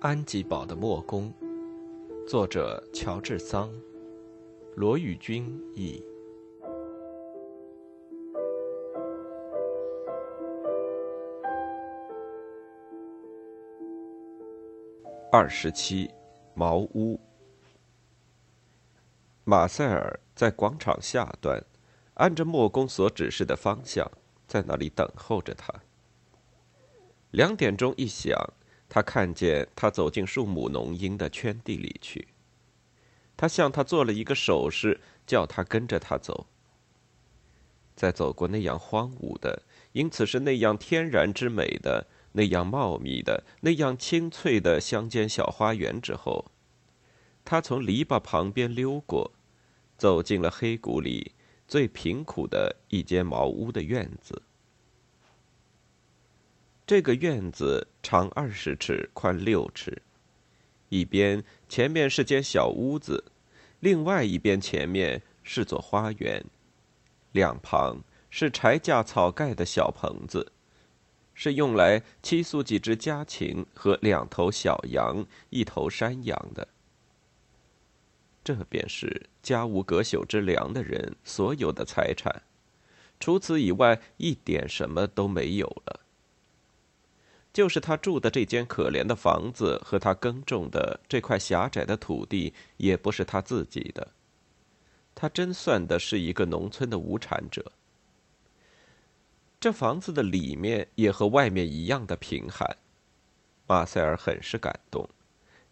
安吉堡的墨宫，作者乔治桑，罗宇君译。二十七，茅屋。马塞尔在广场下端，按着墨宫所指示的方向，在那里等候着他。两点钟一响。他看见他走进树木浓荫的圈地里去。他向他做了一个手势，叫他跟着他走。在走过那样荒芜的，因此是那样天然之美的、那样茂密的、那样清脆的乡间小花园之后，他从篱笆旁边溜过，走进了黑谷里最贫苦的一间茅屋的院子。这个院子长二十尺，宽六尺。一边前面是间小屋子，另外一边前面是座花园，两旁是柴架草盖的小棚子，是用来栖宿几只家禽和两头小羊、一头山羊的。这便是家无隔朽之良的人所有的财产，除此以外，一点什么都没有了。就是他住的这间可怜的房子和他耕种的这块狭窄的土地，也不是他自己的。他真算的是一个农村的无产者。这房子的里面也和外面一样的贫寒。马塞尔很是感动，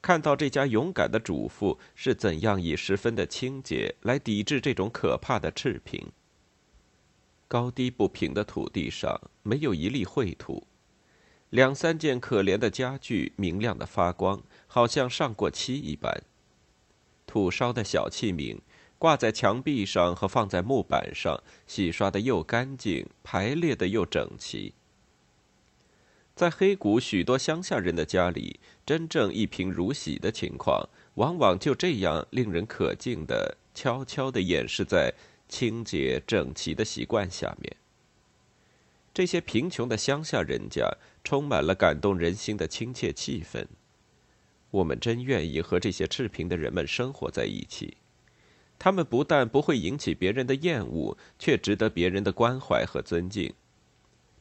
看到这家勇敢的主妇是怎样以十分的清洁来抵制这种可怕的赤贫。高低不平的土地上没有一粒秽土。两三件可怜的家具明亮的发光，好像上过漆一般。土烧的小器皿挂在墙壁上和放在木板上，洗刷的又干净，排列的又整齐。在黑谷许多乡下人的家里，真正一贫如洗的情况，往往就这样令人可敬的悄悄地掩饰在清洁整齐的习惯下面。这些贫穷的乡下人家充满了感动人心的亲切气氛。我们真愿意和这些赤贫的人们生活在一起。他们不但不会引起别人的厌恶，却值得别人的关怀和尊敬。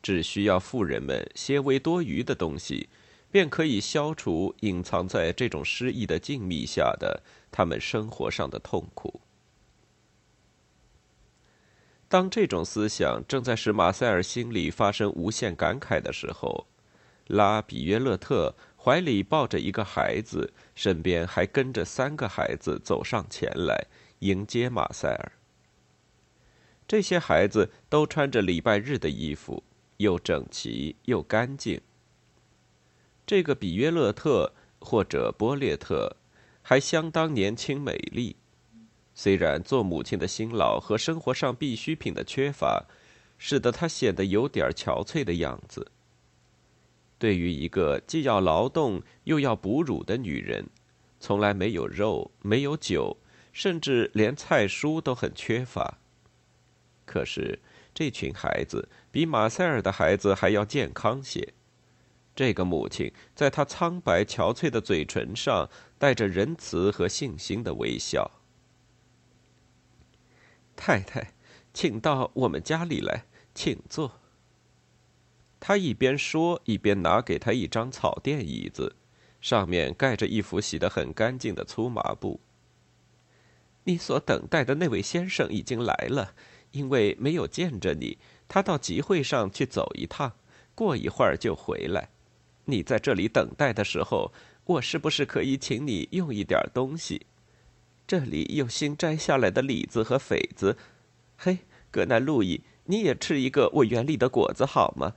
只需要富人们些微多余的东西，便可以消除隐藏在这种诗意的静谧下的他们生活上的痛苦。当这种思想正在使马塞尔心里发生无限感慨的时候，拉比约勒特怀里抱着一个孩子，身边还跟着三个孩子走上前来迎接马塞尔。这些孩子都穿着礼拜日的衣服，又整齐又干净。这个比约勒特或者波列特还相当年轻美丽。虽然做母亲的辛劳和生活上必需品的缺乏，使得她显得有点憔悴的样子。对于一个既要劳动又要哺乳的女人，从来没有肉，没有酒，甚至连菜蔬都很缺乏。可是这群孩子比马塞尔的孩子还要健康些。这个母亲在她苍白憔悴的嘴唇上带着仁慈和信心的微笑。太太，请到我们家里来，请坐。他一边说，一边拿给他一张草垫椅子，上面盖着一幅洗得很干净的粗麻布。你所等待的那位先生已经来了，因为没有见着你，他到集会上去走一趟，过一会儿就回来。你在这里等待的时候，我是不是可以请你用一点东西？这里有新摘下来的李子和痱子，嘿，格南路易，你也吃一个我园里的果子好吗？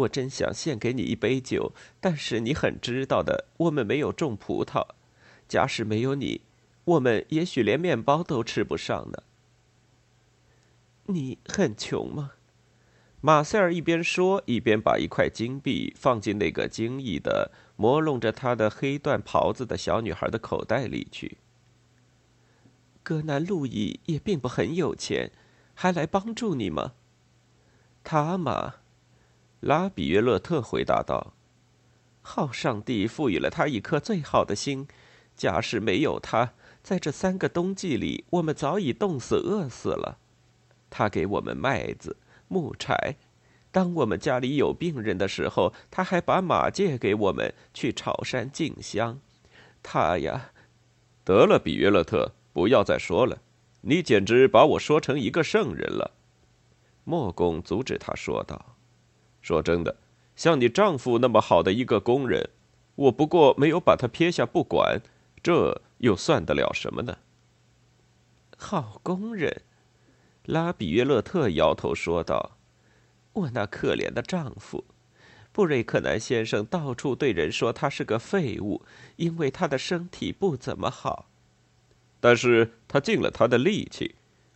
我真想献给你一杯酒，但是你很知道的，我们没有种葡萄。假使没有你，我们也许连面包都吃不上呢。你很穷吗？马塞尔一边说，一边把一块金币放进那个惊异的、磨弄着他的黑缎袍子的小女孩的口袋里去。格南路易也并不很有钱，还来帮助你吗？他嘛，拉比约勒特回答道：“好上帝赋予了他一颗最好的心，假使没有他，在这三个冬季里，我们早已冻死、饿死了。他给我们麦子、木柴，当我们家里有病人的时候，他还把马借给我们去草山进香。他呀，得了，比约勒特，不要再说了，你简直把我说成一个圣人了。莫公阻止他说道：“说真的。”像你丈夫那么好的一个工人，我不过没有把他撇下不管，这又算得了什么呢？好工人，拉比约勒特摇头说道：“我那可怜的丈夫，布瑞克南先生到处对人说他是个废物，因为他的身体不怎么好。但是他尽了他的力气。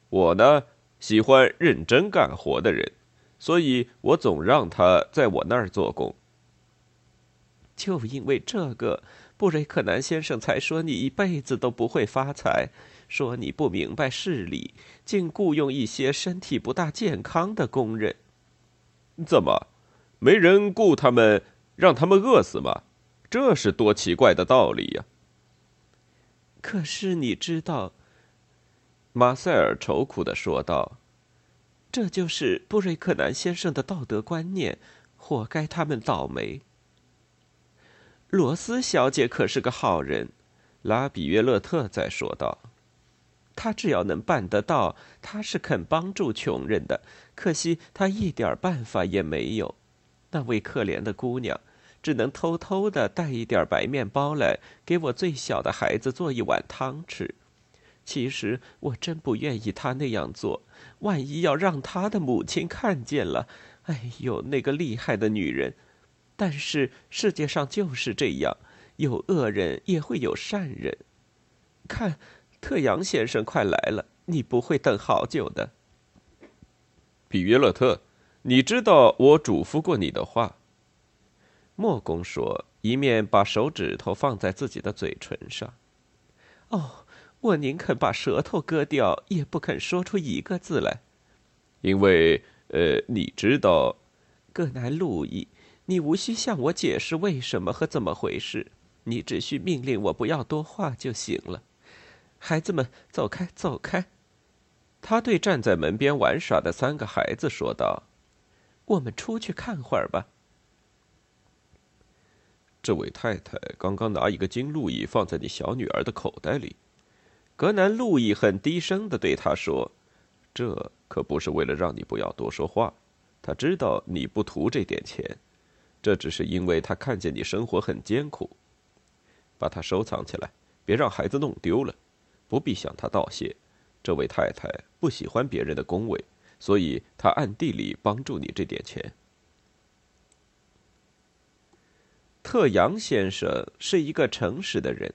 我呢，喜欢认真干活的人。”所以我总让他在我那儿做工。就因为这个，布瑞克南先生才说你一辈子都不会发财，说你不明白事理，竟雇佣一些身体不大健康的工人。怎么，没人雇他们，让他们饿死吗？这是多奇怪的道理呀！可是你知道，马塞尔愁苦的说道。这就是布瑞克南先生的道德观念，活该他们倒霉。罗斯小姐可是个好人，拉比约勒特在说道：“她只要能办得到，她是肯帮助穷人的。可惜她一点办法也没有。那位可怜的姑娘，只能偷偷的带一点白面包来，给我最小的孩子做一碗汤吃。”其实我真不愿意他那样做，万一要让他的母亲看见了，哎呦，那个厉害的女人！但是世界上就是这样，有恶人也会有善人。看，特扬先生快来了，你不会等好久的。比约勒特，你知道我嘱咐过你的话。莫公说，一面把手指头放在自己的嘴唇上。哦。我宁肯把舌头割掉，也不肯说出一个字来，因为，呃，你知道，葛南路易，你无需向我解释为什么和怎么回事，你只需命令我不要多话就行了。孩子们，走开，走开！他对站在门边玩耍的三个孩子说道：“我们出去看会儿吧。”这位太太刚刚拿一个金路易放在你小女儿的口袋里。格南路易很低声的对他说：“这可不是为了让你不要多说话。他知道你不图这点钱，这只是因为他看见你生活很艰苦。把它收藏起来，别让孩子弄丢了。不必向他道谢。这位太太不喜欢别人的恭维，所以她暗地里帮助你这点钱。”特扬先生是一个诚实的人，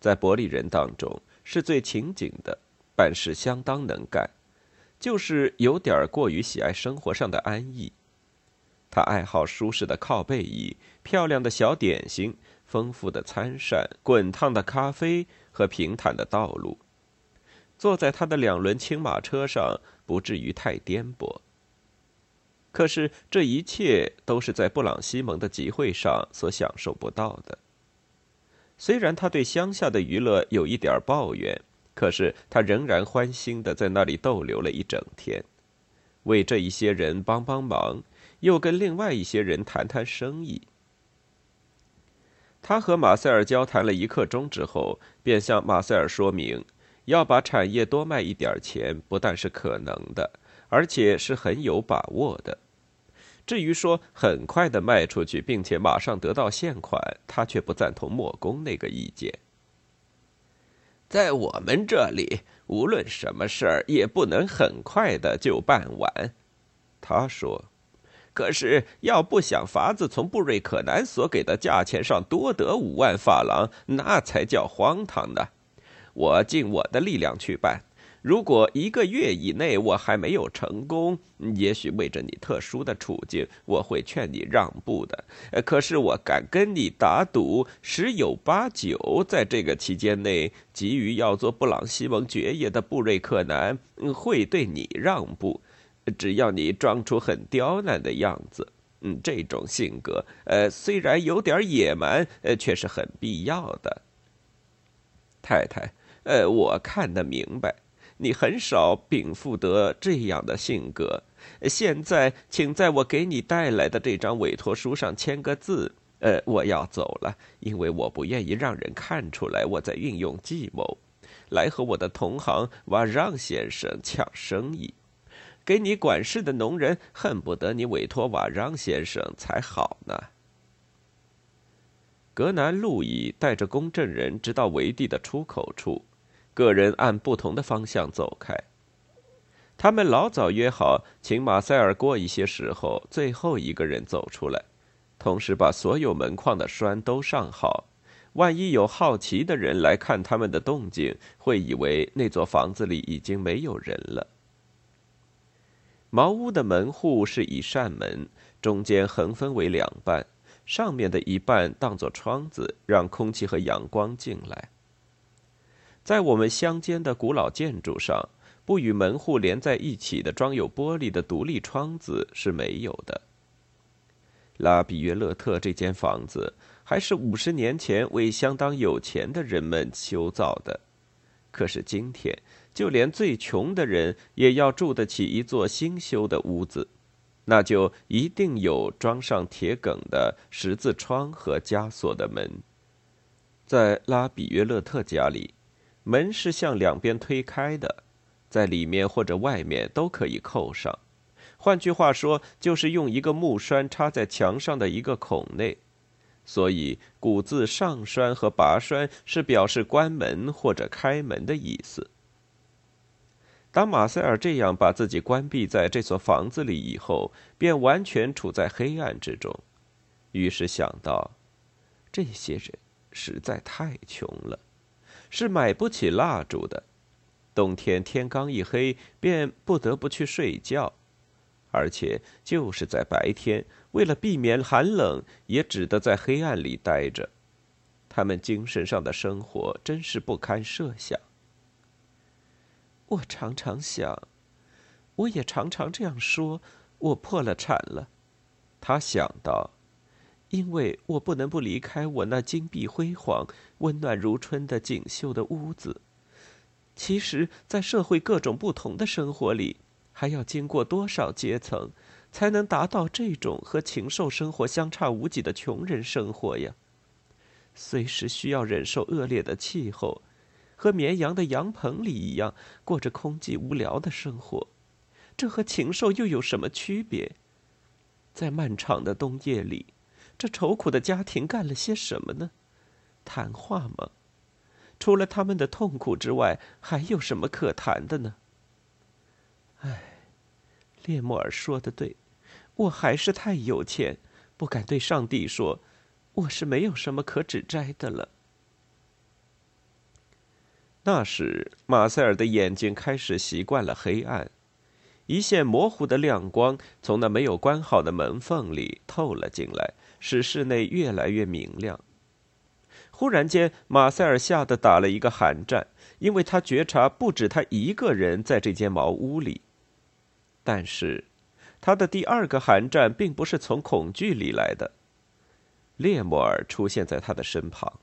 在伯利人当中。是最勤谨的，办事相当能干，就是有点过于喜爱生活上的安逸。他爱好舒适的靠背椅、漂亮的小点心、丰富的餐膳、滚烫的咖啡和平坦的道路。坐在他的两轮轻马车上，不至于太颠簸。可是这一切都是在布朗西蒙的集会上所享受不到的。虽然他对乡下的娱乐有一点抱怨，可是他仍然欢欣的在那里逗留了一整天，为这一些人帮帮忙，又跟另外一些人谈谈生意。他和马塞尔交谈了一刻钟之后，便向马塞尔说明，要把产业多卖一点钱，不但是可能的，而且是很有把握的。至于说很快的卖出去，并且马上得到现款，他却不赞同莫公那个意见。在我们这里，无论什么事儿也不能很快的就办完，他说。可是要不想法子从布瑞克南所给的价钱上多得五万法郎，那才叫荒唐呢。我尽我的力量去办。如果一个月以内我还没有成功，也许为着你特殊的处境，我会劝你让步的。可是我敢跟你打赌，十有八九，在这个期间内，急于要做布朗西蒙爵爷的布瑞克南会对你让步，只要你装出很刁难的样子。嗯，这种性格，呃，虽然有点野蛮，呃，却是很必要的。太太，呃，我看得明白，你很少禀赋得这样的性格。现在，请在我给你带来的这张委托书上签个字。呃，我要走了，因为我不愿意让人看出来我在运用计谋，来和我的同行瓦让先生抢生意。给你管事的农人恨不得你委托瓦让先生才好呢。格南路易带着公证人直到围地的出口处，个人按不同的方向走开。他们老早约好，请马塞尔过一些时候最后一个人走出来，同时把所有门框的栓都上好。万一有好奇的人来看他们的动静，会以为那座房子里已经没有人了。茅屋的门户是一扇门，中间横分为两半，上面的一半当作窗子，让空气和阳光进来。在我们乡间的古老建筑上，不与门户连在一起的装有玻璃的独立窗子是没有的。拉比约勒特这间房子还是五十年前为相当有钱的人们修造的，可是今天。就连最穷的人也要住得起一座新修的屋子，那就一定有装上铁梗的十字窗和枷锁的门。在拉比约勒特家里，门是向两边推开的，在里面或者外面都可以扣上。换句话说，就是用一个木栓插在墙上的一个孔内。所以古字上栓和拔栓是表示关门或者开门的意思。当马塞尔这样把自己关闭在这所房子里以后，便完全处在黑暗之中。于是想到，这些人实在太穷了，是买不起蜡烛的。冬天天刚一黑，便不得不去睡觉，而且就是在白天，为了避免寒冷，也只得在黑暗里待着。他们精神上的生活真是不堪设想。我常常想，我也常常这样说：我破了产了。他想到，因为我不能不离开我那金碧辉煌、温暖如春的锦绣的屋子。其实，在社会各种不同的生活里，还要经过多少阶层，才能达到这种和禽兽生活相差无几的穷人生活呀？随时需要忍受恶劣的气候。和绵羊的羊棚里一样，过着空寂无聊的生活，这和禽兽又有什么区别？在漫长的冬夜里，这愁苦的家庭干了些什么呢？谈话吗？除了他们的痛苦之外，还有什么可谈的呢？唉，列莫尔说的对，我还是太有钱，不敢对上帝说，我是没有什么可指摘的了。那时，马塞尔的眼睛开始习惯了黑暗，一线模糊的亮光从那没有关好的门缝里透了进来，使室内越来越明亮。忽然间，马塞尔吓得打了一个寒战，因为他觉察不止他一个人在这间茅屋里。但是，他的第二个寒战并不是从恐惧里来的。列莫尔出现在他的身旁。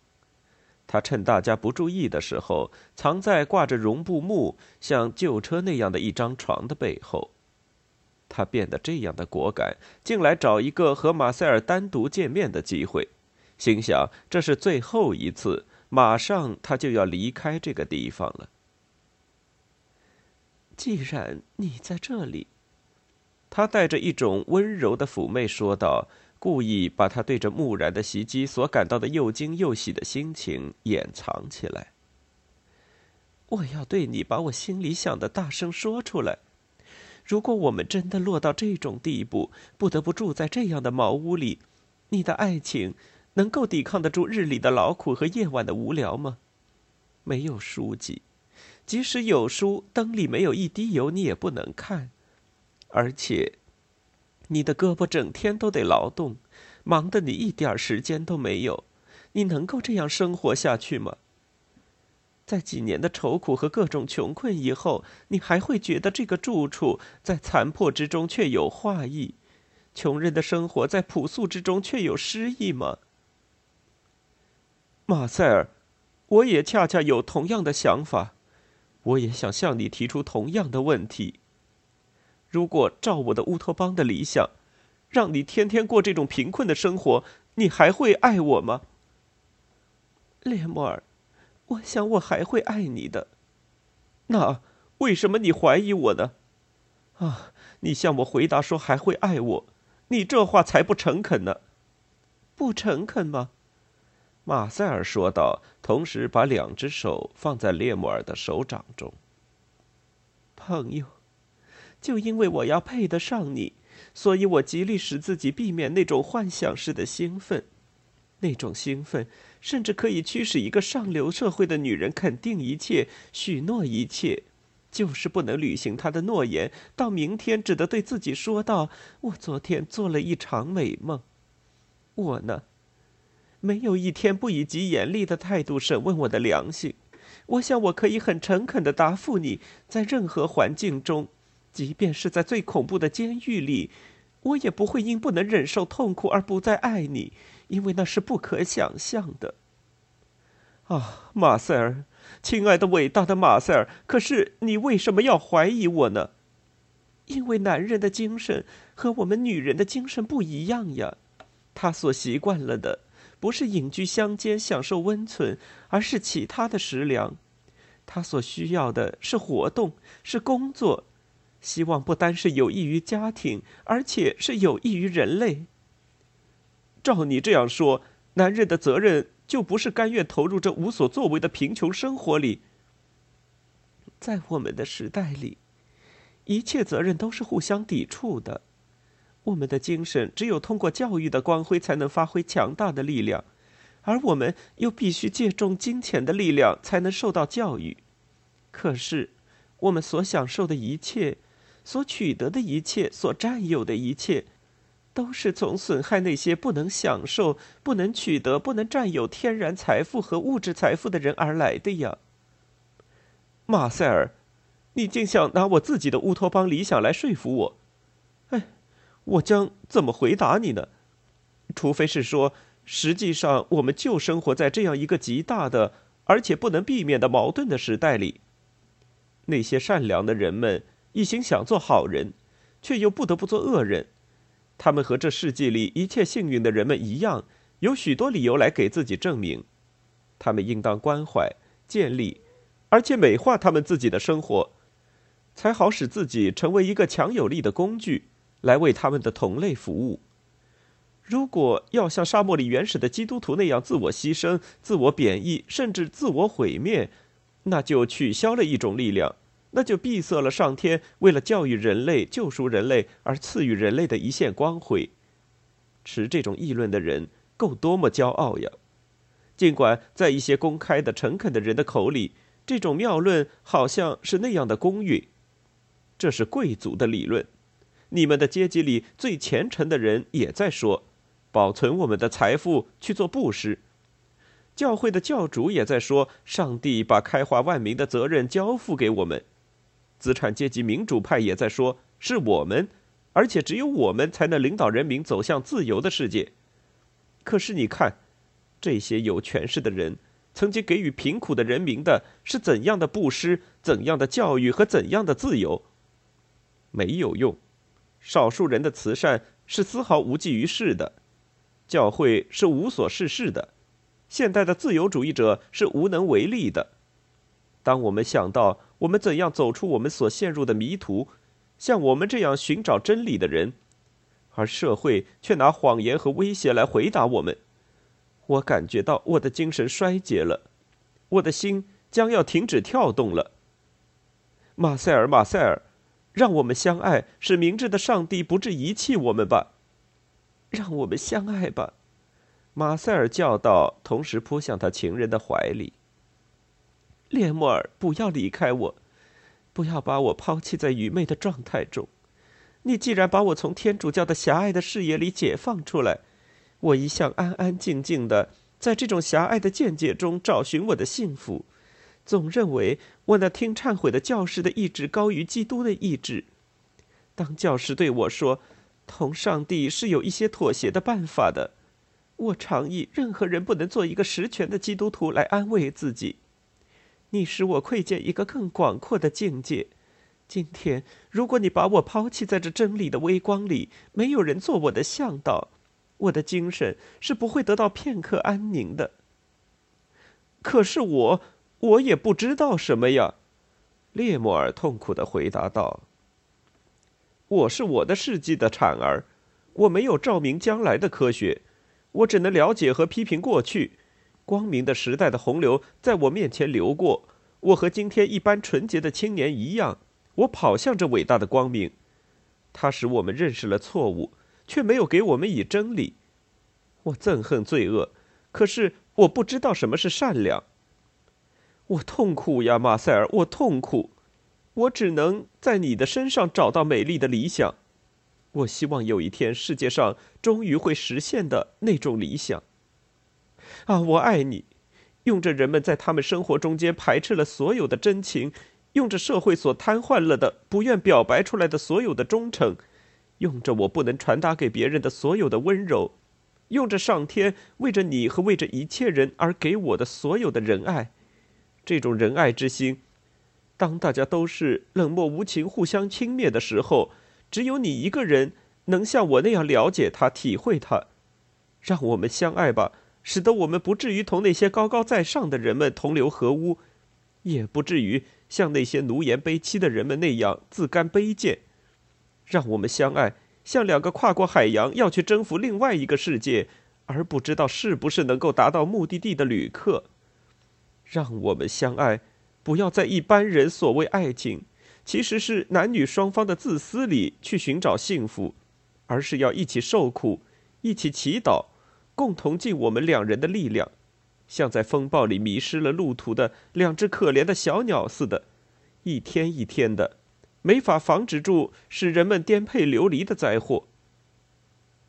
他趁大家不注意的时候，藏在挂着绒布幕、像旧车那样的一张床的背后。他变得这样的果敢，竟来找一个和马塞尔单独见面的机会，心想这是最后一次，马上他就要离开这个地方了。既然你在这里，他带着一种温柔的妩媚说道。故意把他对着木然的袭击所感到的又惊又喜的心情掩藏起来。我要对你把我心里想的大声说出来。如果我们真的落到这种地步，不得不住在这样的茅屋里，你的爱情能够抵抗得住日里的劳苦和夜晚的无聊吗？没有书籍，即使有书，灯里没有一滴油，你也不能看，而且。你的胳膊整天都得劳动，忙得你一点时间都没有。你能够这样生活下去吗？在几年的愁苦和各种穷困以后，你还会觉得这个住处在残破之中却有画意，穷人的生活在朴素之中却有诗意吗？马塞尔，我也恰恰有同样的想法，我也想向你提出同样的问题。如果照我的乌托邦的理想，让你天天过这种贫困的生活，你还会爱我吗？列莫尔，我想我还会爱你的。那为什么你怀疑我呢？啊，你向我回答说还会爱我，你这话才不诚恳呢。不诚恳吗？马塞尔说道，同时把两只手放在列莫尔的手掌中。朋友，就因为我要配得上你，所以我极力使自己避免那种幻想式的兴奋。那种兴奋，甚至可以驱使一个上流社会的女人肯定一切、许诺一切，就是不能履行她的诺言。到明天，只得对自己说道：“我昨天做了一场美梦。”我呢？没有一天不以极严厉的态度审问我的良心。我想我可以很诚恳的答复你，在任何环境中，即便是在最恐怖的监狱里，我也不会因不能忍受痛苦而不再爱你，因为那是不可想象的。啊，马塞尔，亲爱的、伟大的马塞尔，可是你为什么要怀疑我呢？因为男人的精神和我们女人的精神不一样呀，他所习惯了的。不是隐居乡间享受温存，而是其他的食粮。他所需要的是活动，是工作，希望不单是有益于家庭，而且是有益于人类。照你这样说，男人的责任就不是甘愿投入这无所作为的贫穷生活里。在我们的时代里，一切责任都是互相抵触的。我们的精神只有通过教育的光辉，才能发挥强大的力量，而我们又必须借重金钱的力量，才能受到教育。可是，我们所享受的一切，所取得的一切，所占有的一切，都是从损害那些不能享受、不能取得、不能占有天然财富和物质财富的人而来的呀。马塞尔，你竟想拿我自己的乌托邦理想来说服我？哎。我将怎么回答你呢？除非是说，实际上我们就生活在这样一个极大的而且不能避免的矛盾的时代里。那些善良的人们一心想做好人，却又不得不做恶人。他们和这世纪里一切幸运的人们一样，有许多理由来给自己证明。他们应当关怀、建立，而且美化他们自己的生活，才好使自己成为一个强有力的工具。来为他们的同类服务。如果要像沙漠里原始的基督徒那样自我牺牲、自我贬义，甚至自我毁灭，那就取消了一种力量，那就闭塞了上天为了教育人类、救赎人类而赐予人类的一线光辉。持这种议论的人够多么骄傲呀！尽管在一些公开的、诚恳的人的口里，这种妙论好像是那样的公允。这是贵族的理论。你们的阶级里最虔诚的人也在说，保存我们的财富去做布施。教会的教主也在说，上帝把开化万民的责任交付给我们。资产阶级民主派也在说，是我们，而且只有我们才能领导人民走向自由的世界。可是你看，这些有权势的人曾经给予贫苦的人民的是怎样的布施、怎样的教育和怎样的自由？没有用。少数人的慈善是丝毫无济于事的，教会是无所事事的，现代的自由主义者是无能为力的。当我们想到我们怎样走出我们所陷入的迷途，像我们这样寻找真理的人，而社会却拿谎言和威胁来回答我们，我感觉到我的精神衰竭了，我的心将要停止跳动了。马塞尔，马塞尔。让我们相爱，使明智的上帝不致遗弃我们吧。让我们相爱吧，马塞尔叫道，同时扑向他情人的怀里。列莫尔，不要离开我，不要把我抛弃在愚昧的状态中。你既然把我从天主教的狭隘的视野里解放出来，我一向安安静静的在这种狭隘的见解中找寻我的幸福。总认为我那听忏悔的教士的意志高于基督的意志。当教师对我说：“同上帝是有一些妥协的办法的。我常以任何人不能做一个实权的基督徒来安慰自己。你使我窥见一个更广阔的境界。今天，如果你把我抛弃在这真理的微光里，没有人做我的向导，我的精神是不会得到片刻安宁的。可是我，我也不知道什么呀。”列莫尔痛苦的回答道。“我是我的世纪的产儿，我没有照明将来的科学，我只能了解和批评过去。光明的时代的洪流在我面前流过，我和今天一般纯洁的青年一样。”我跑向这伟大的光明，它使我们认识了错误，却没有给我们以真理。我憎恨罪恶，可是我不知道什么是善良。我痛苦呀，马塞尔，我痛苦。我只能在你的身上找到美丽的理想。我希望有一天世界上终于会实现的那种理想。啊，我爱你，用着人们在他们生活中间排斥了所有的真情。用着社会所瘫痪了的、不愿表白出来的所有的忠诚，用着我不能传达给别人的所有的温柔，用着上天为着你和为着一切人而给我的所有的仁爱，这种仁爱之心，当大家都是冷漠无情、互相轻蔑的时候，只有你一个人能像我那样了解他、体会他。让我们相爱吧，使得我们不至于同那些高高在上的人们同流合污，也不至于。像那些奴颜卑膝的人们那样自甘卑贱，让我们相爱，像两个跨过海洋要去征服另外一个世界，而不知道是不是能够达到目的地的旅客。让我们相爱，不要在一般人所谓爱情，其实是男女双方的自私里去寻找幸福，而是要一起受苦，一起祈祷，共同尽我们两人的力量。像在风暴里迷失了路途的两只可怜的小鸟似的，一天一天的，没法防止住使人们颠沛流离的灾祸。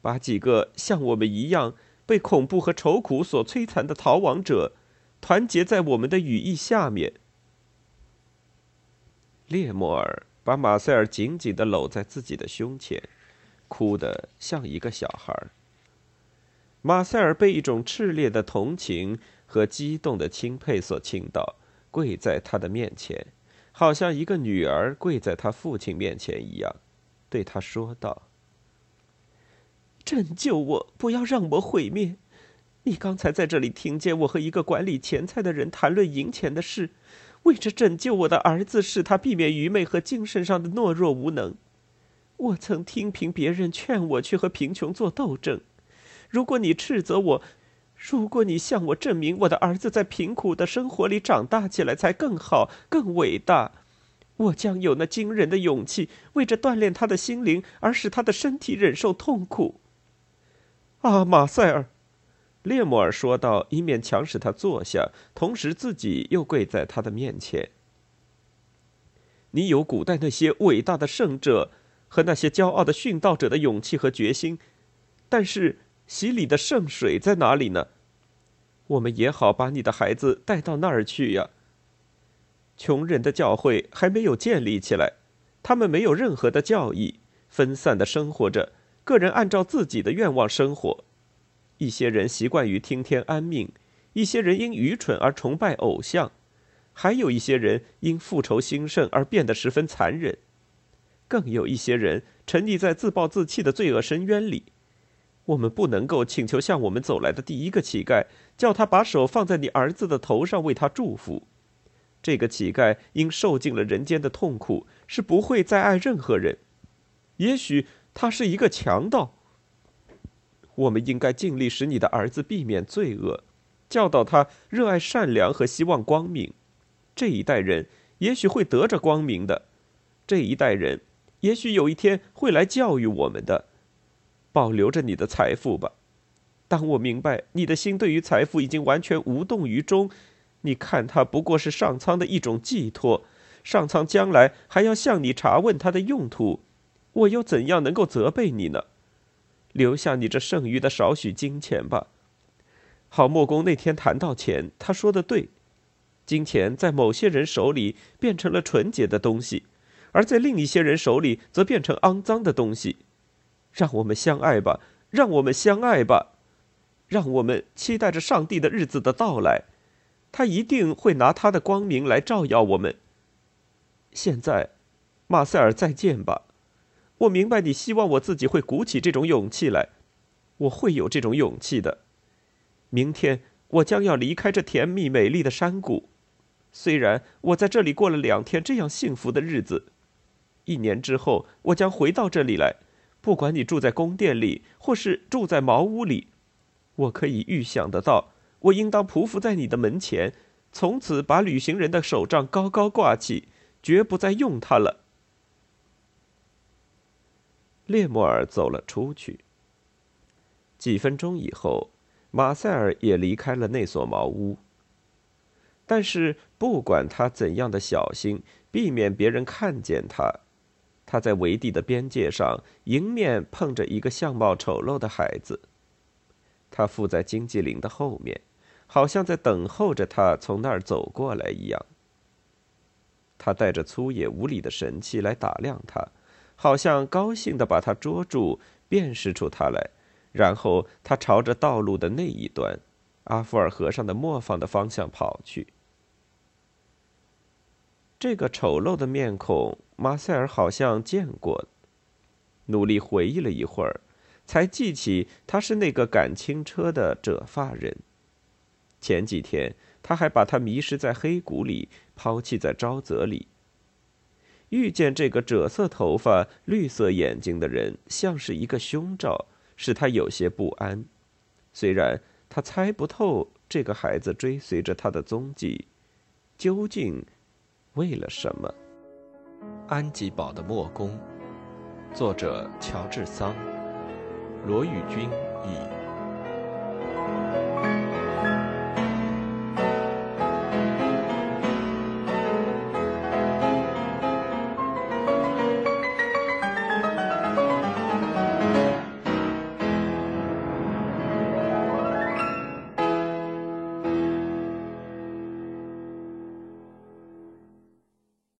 把几个像我们一样被恐怖和愁苦所摧残的逃亡者，团结在我们的羽翼下面。列莫尔把马塞尔紧紧的搂在自己的胸前，哭得像一个小孩。马塞尔被一种炽烈的同情和激动的钦佩所倾倒，跪在他的面前，好像一个女儿跪在他父亲面前一样，对他说道：“拯救我，不要让我毁灭！你刚才在这里听见我和一个管理钱财的人谈论赢钱的事，为着拯救我的儿子，使他避免愚昧和精神上的懦弱无能，我曾听凭别人劝我去和贫穷做斗争。”如果你斥责我，如果你向我证明我的儿子在贫苦的生活里长大起来才更好、更伟大，我将有那惊人的勇气，为着锻炼他的心灵而使他的身体忍受痛苦。啊，马塞尔，列莫尔说道，一面强使他坐下，同时自己又跪在他的面前。你有古代那些伟大的圣者和那些骄傲的殉道者的勇气和决心，但是。洗礼的圣水在哪里呢？我们也好把你的孩子带到那儿去呀。穷人的教会还没有建立起来，他们没有任何的教义，分散的生活着，个人按照自己的愿望生活。一些人习惯于听天安命，一些人因愚蠢而崇拜偶像，还有一些人因复仇兴盛而变得十分残忍，更有一些人沉溺在自暴自弃的罪恶深渊里。我们不能够请求向我们走来的第一个乞丐，叫他把手放在你儿子的头上为他祝福。这个乞丐因受尽了人间的痛苦，是不会再爱任何人。也许他是一个强盗。我们应该尽力使你的儿子避免罪恶，教导他热爱善良和希望光明。这一代人也许会得着光明的，这一代人也许有一天会来教育我们的。保留着你的财富吧。当我明白你的心对于财富已经完全无动于衷，你看它不过是上苍的一种寄托，上苍将来还要向你查问它的用途，我又怎样能够责备你呢？留下你这剩余的少许金钱吧。郝莫公那天谈到钱，他说的对，金钱在某些人手里变成了纯洁的东西，而在另一些人手里则变成肮脏的东西。让我们相爱吧，让我们相爱吧，让我们期待着上帝的日子的到来，他一定会拿他的光明来照耀我们。现在，马塞尔，再见吧。我明白你希望我自己会鼓起这种勇气来，我会有这种勇气的。明天我将要离开这甜蜜美丽的山谷，虽然我在这里过了两天这样幸福的日子，一年之后我将回到这里来。不管你住在宫殿里，或是住在茅屋里，我可以预想得到，我应当匍匐在你的门前，从此把旅行人的手杖高高挂起，绝不再用它了。列莫尔走了出去。几分钟以后，马塞尔也离开了那所茅屋。但是，不管他怎样的小心，避免别人看见他，他在围地的边界上迎面碰着一个相貌丑陋的孩子。他附在荆棘林的后面，好像在等候着他从那儿走过来一样。他带着粗野无礼的神气来打量他。好像高兴地把他捉住，辨识出他来，然后他朝着道路的那一端，阿弗尔河上的磨坊的方向跑去。这个丑陋的面孔，马塞尔好像见过。努力回忆了一会儿，才记起他是那个赶轻车的褶发人。前几天他还把他迷失在黑谷里，抛弃在沼泽里。遇见这个赭色头发、绿色眼睛的人，像是一个凶兆，使他有些不安。虽然他猜不透这个孩子追随着他的踪迹，究竟为了什么。安吉堡的墨工，作者乔治桑，罗宇君译。